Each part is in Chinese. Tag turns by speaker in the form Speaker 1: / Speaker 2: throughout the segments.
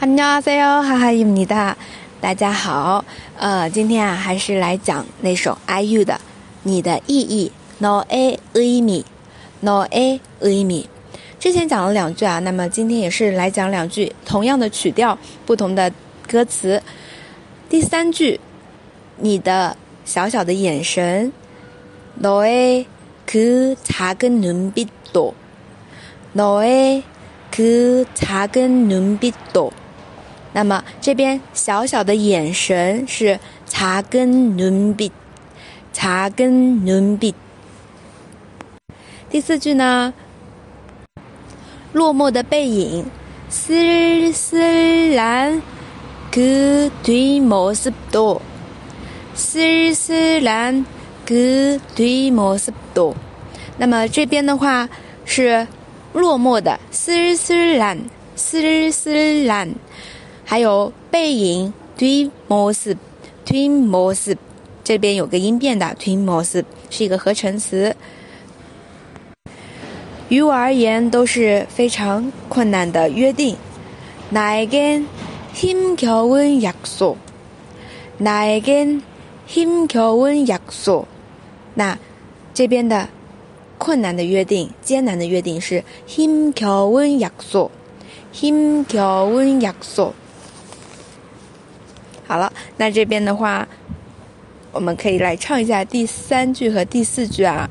Speaker 1: 안녕하세요，哈哈伊米达，大家好。呃，今天啊，还是来讲那首 IU 的《你的意义》，No A A Mi No A A Mi。之前讲了两句啊，那么今天也是来讲两句，同样的曲调，不同的歌词。第三句，你的小小的眼神，No A 그작은눈빛 도， No A 그작은눈빛 도。 那么这边小小的眼神是查根눈 빛， 查根눈 빛。 第四句呢，落寞的背影，쓸쓸한그뒷모습 도， 쓸쓸한그뒷모습 도。 那么这边的话是落寞的，쓸쓸한쓸쓸한 还有背影，twin moss，twin moss，这边有个音变的，twin moss 是一个合成词。于我而言都是非常困难的约定。나에겐힘겨운약 속， 나에겐힘겨운약 속。 那这边的困难的约定，艰难的约定是힘겨운약 속， 힘겨운약 속。 好了，那这边的话，我们可以来唱一下第三句和第四句啊。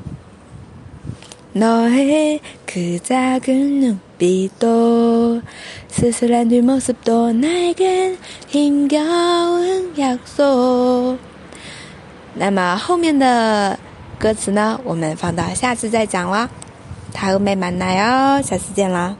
Speaker 1: 너의그작은눈빛도스스란뒷모습도나에겐힘겨운약 속。 那么后面的歌词呢，我们放到下次再讲啦。다음에만나요下次见啦。